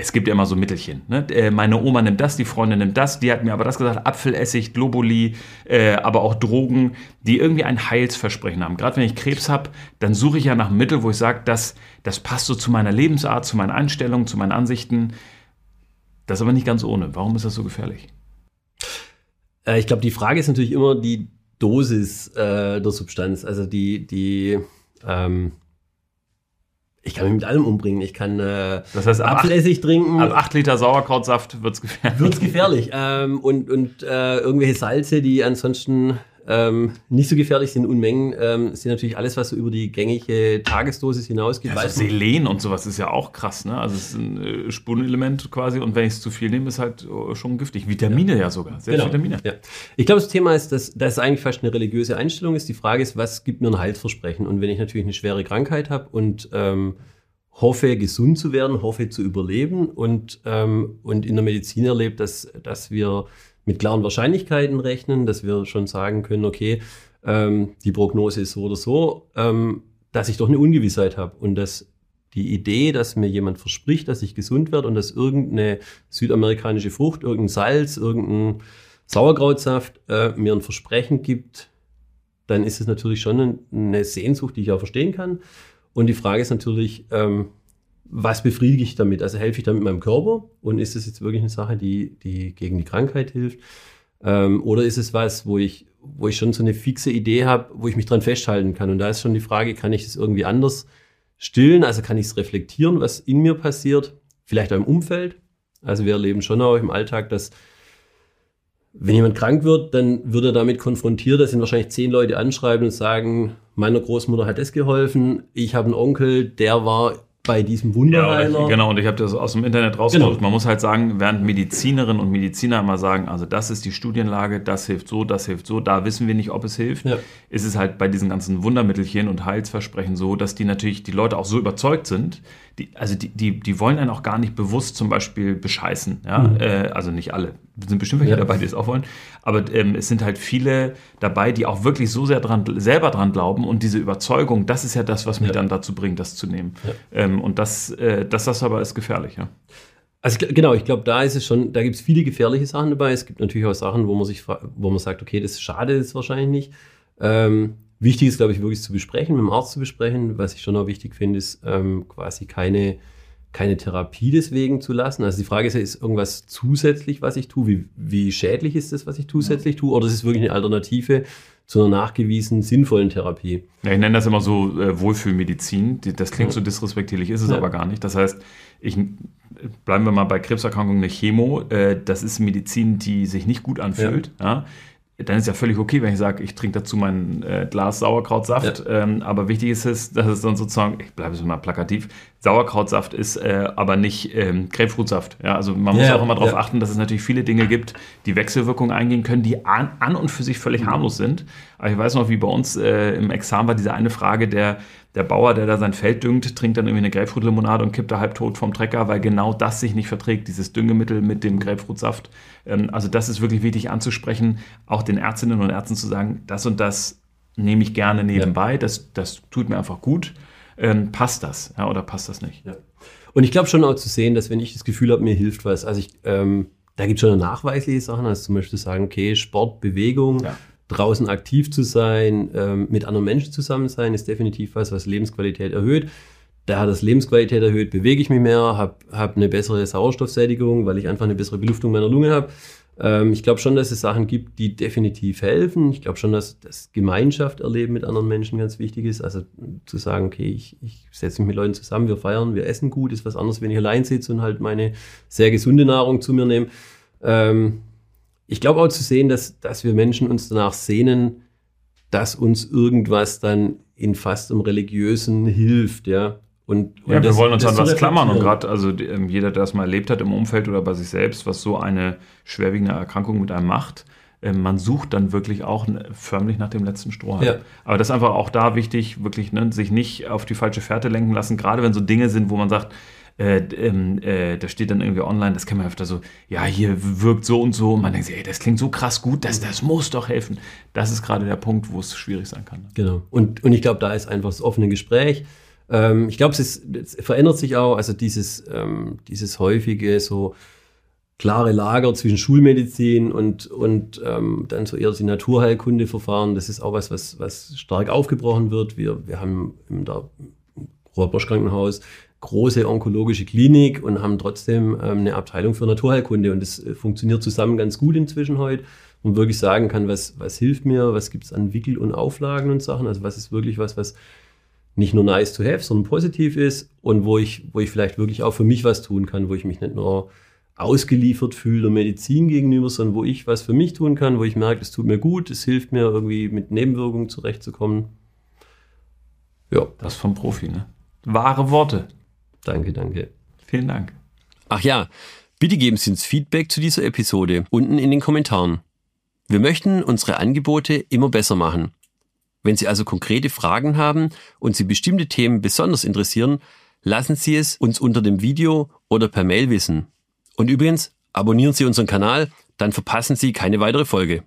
es gibt ja immer so Mittelchen. Ne? Äh, meine Oma nimmt das, die Freundin nimmt das, die hat mir aber das gesagt, Apfelessig, Globuli, äh, aber auch Drogen, die irgendwie ein Heilsversprechen haben. Gerade wenn ich Krebs habe, dann suche ich ja nach einem Mittel, wo ich sage, das, das passt so zu meiner Lebensart, zu meinen Einstellungen, zu meinen Ansichten. Das ist aber nicht ganz ohne. Warum ist das so gefährlich? Äh, ich glaube, die Frage ist natürlich immer die Dosis äh, der Substanz. Also die, die ähm, ich kann mich mit allem umbringen. Ich kann äh, das heißt, Apfelessig acht, trinken. Ab 8 Liter Sauerkrautsaft wird es gefährlich. Wird es gefährlich. ähm, und und äh, irgendwelche Salze, die ansonsten ähm, nicht so gefährlich sind Unmengen, ähm, sind natürlich alles, was so über die gängige Tagesdosis hinausgeht. Ja, also Selen und sowas ist ja auch krass, ne? Also es ist ein äh, Spurenelement quasi und wenn ich es zu viel nehme, ist halt äh, schon giftig. Vitamine ja, ja sogar, sehr genau. Vitamine. Ja. Ich glaube, das Thema ist, dass das eigentlich fast eine religiöse Einstellung ist. Die Frage ist, was gibt mir ein Heilsversprechen? Und wenn ich natürlich eine schwere Krankheit habe und ähm, hoffe, gesund zu werden, hoffe zu überleben und, ähm, und in der Medizin erlebt, dass, dass wir mit klaren Wahrscheinlichkeiten rechnen, dass wir schon sagen können, okay, ähm, die Prognose ist so oder so, ähm, dass ich doch eine Ungewissheit habe und dass die Idee, dass mir jemand verspricht, dass ich gesund werde und dass irgendeine südamerikanische Frucht, irgendein Salz, irgendein Sauerkrautsaft äh, mir ein Versprechen gibt, dann ist es natürlich schon eine Sehnsucht, die ich auch verstehen kann. Und die Frage ist natürlich, ähm, was befriedige ich damit? Also helfe ich damit meinem Körper und ist es jetzt wirklich eine Sache, die, die gegen die Krankheit hilft? Ähm, oder ist es was, wo ich, wo ich schon so eine fixe Idee habe, wo ich mich dran festhalten kann? Und da ist schon die Frage, kann ich das irgendwie anders stillen? Also kann ich es reflektieren, was in mir passiert? Vielleicht auch im Umfeld? Also wir erleben schon auch im Alltag, dass wenn jemand krank wird, dann wird er damit konfrontiert, dass ihn wahrscheinlich zehn Leute anschreiben und sagen, meiner Großmutter hat das geholfen, ich habe einen Onkel, der war bei diesem Wunderheiler. Ja, genau, und ich habe das aus dem Internet rausgesucht. Genau. Man muss halt sagen, während Medizinerinnen und Mediziner immer sagen, also das ist die Studienlage, das hilft so, das hilft so, da wissen wir nicht, ob es hilft, ja. ist es halt bei diesen ganzen Wundermittelchen und Heilsversprechen so, dass die natürlich die Leute auch so überzeugt sind, die, also die, die, die wollen einen auch gar nicht bewusst zum Beispiel bescheißen. Ja? Mhm. Äh, also nicht alle. Es sind bestimmt welche ja. dabei, die es auch wollen. Aber ähm, es sind halt viele dabei, die auch wirklich so sehr dran, selber dran glauben und diese Überzeugung, das ist ja das, was mich ja. dann dazu bringt, das zu nehmen. Ähm, und das, äh, das, das aber ist gefährlich, ja. Also genau, ich glaube, da ist es schon, da gibt es viele gefährliche Sachen dabei. Es gibt natürlich auch Sachen, wo man sich, wo man sagt, okay, das schade ist wahrscheinlich nicht. Ähm, Wichtig ist, glaube ich, wirklich zu besprechen, mit dem Arzt zu besprechen. Was ich schon auch wichtig finde, ist ähm, quasi keine, keine Therapie deswegen zu lassen. Also die Frage ist ja, ist irgendwas zusätzlich, was ich tue? Wie, wie schädlich ist das, was ich zusätzlich tue? Oder ist es wirklich eine Alternative zu einer nachgewiesen sinnvollen Therapie? Ja, ich nenne das immer so äh, Wohlfühlmedizin. Das klingt ja. so disrespektierlich, ist es ja. aber gar nicht. Das heißt, ich bleiben wir mal bei Krebserkrankungen, eine Chemo, äh, das ist Medizin, die sich nicht gut anfühlt. Ja. Ja dann ist ja völlig okay, wenn ich sage, ich trinke dazu mein äh, Glas Sauerkrautsaft. Ja. Ähm, aber wichtig ist es, dass es dann sozusagen, ich bleibe es mal plakativ, Sauerkrautsaft ist, äh, aber nicht ähm, Grapefruitsaft. Ja, also man muss ja, auch immer darauf achten, dass es natürlich viele Dinge gibt, die Wechselwirkungen eingehen können, die an, an und für sich völlig mhm. harmlos sind. Aber ich weiß noch, wie bei uns äh, im Examen war diese eine Frage, der der Bauer, der da sein Feld düngt, trinkt dann irgendwie eine Grapefruit-Limonade und kippt da halbtot vom Trecker, weil genau das sich nicht verträgt, dieses Düngemittel mit dem Grapefruitsaft. Ähm, also das ist wirklich wichtig anzusprechen, auch den Ärztinnen und Ärzten zu sagen, das und das nehme ich gerne nebenbei, ja. das, das tut mir einfach gut. Ähm, passt das ja, oder passt das nicht? Ja. Und ich glaube schon auch zu sehen, dass wenn ich das Gefühl habe, mir hilft was, also ich, ähm, da gibt es schon nachweisliche Sachen, also zum Beispiel sagen, okay, Sport, Bewegung, ja draußen aktiv zu sein, ähm, mit anderen Menschen zusammen sein, ist definitiv was, was Lebensqualität erhöht. Da hat das Lebensqualität erhöht, bewege ich mich mehr, habe hab eine bessere Sauerstoffsättigung, weil ich einfach eine bessere Beluftung meiner Lunge habe. Ähm, ich glaube schon, dass es Sachen gibt, die definitiv helfen. Ich glaube schon, dass das Gemeinschaft erleben mit anderen Menschen ganz wichtig ist. Also zu sagen, okay, ich, ich setze mich mit Leuten zusammen, wir feiern, wir essen gut, ist was anderes, wenn ich allein sitze und halt meine sehr gesunde Nahrung zu mir nehme. Ähm, ich glaube auch zu sehen, dass, dass wir Menschen uns danach sehnen, dass uns irgendwas dann in fast im Religiösen hilft, ja. Und, und ja, das, wir wollen uns an was klammern und gerade, also ähm, jeder, der das mal erlebt hat im Umfeld oder bei sich selbst, was so eine schwerwiegende Erkrankung mit einem macht, äh, man sucht dann wirklich auch förmlich nach dem letzten Strohhalm. Ja. Aber das ist einfach auch da wichtig, wirklich ne, sich nicht auf die falsche Fährte lenken lassen, gerade wenn so Dinge sind, wo man sagt, äh, äh, da steht dann irgendwie online, das kann man öfter so, ja, hier wirkt so und so. Und man denkt sich, ey, das klingt so krass gut, das, das muss doch helfen. Das ist gerade der Punkt, wo es schwierig sein kann. Genau. Und, und ich glaube, da ist einfach das offene Gespräch. Ähm, ich glaube, es, es verändert sich auch, also dieses, ähm, dieses häufige so klare Lager zwischen Schulmedizin und, und ähm, dann so eher die Naturheilkundeverfahren, das ist auch was, was, was stark aufgebrochen wird. Wir, wir haben im Robert Krankenhaus große onkologische Klinik und haben trotzdem ähm, eine Abteilung für Naturheilkunde und das äh, funktioniert zusammen ganz gut inzwischen heute und wirklich sagen kann, was, was hilft mir, was gibt es an Wickel und Auflagen und Sachen, also was ist wirklich was, was nicht nur nice to have, sondern positiv ist und wo ich, wo ich vielleicht wirklich auch für mich was tun kann, wo ich mich nicht nur ausgeliefert fühle der Medizin gegenüber, sondern wo ich was für mich tun kann, wo ich merke, es tut mir gut, es hilft mir irgendwie mit Nebenwirkungen zurechtzukommen. Ja. Das vom Profi, ne? Wahre Worte. Danke, danke. Vielen Dank. Ach ja, bitte geben Sie uns Feedback zu dieser Episode unten in den Kommentaren. Wir möchten unsere Angebote immer besser machen. Wenn Sie also konkrete Fragen haben und Sie bestimmte Themen besonders interessieren, lassen Sie es uns unter dem Video oder per Mail wissen. Und übrigens, abonnieren Sie unseren Kanal, dann verpassen Sie keine weitere Folge.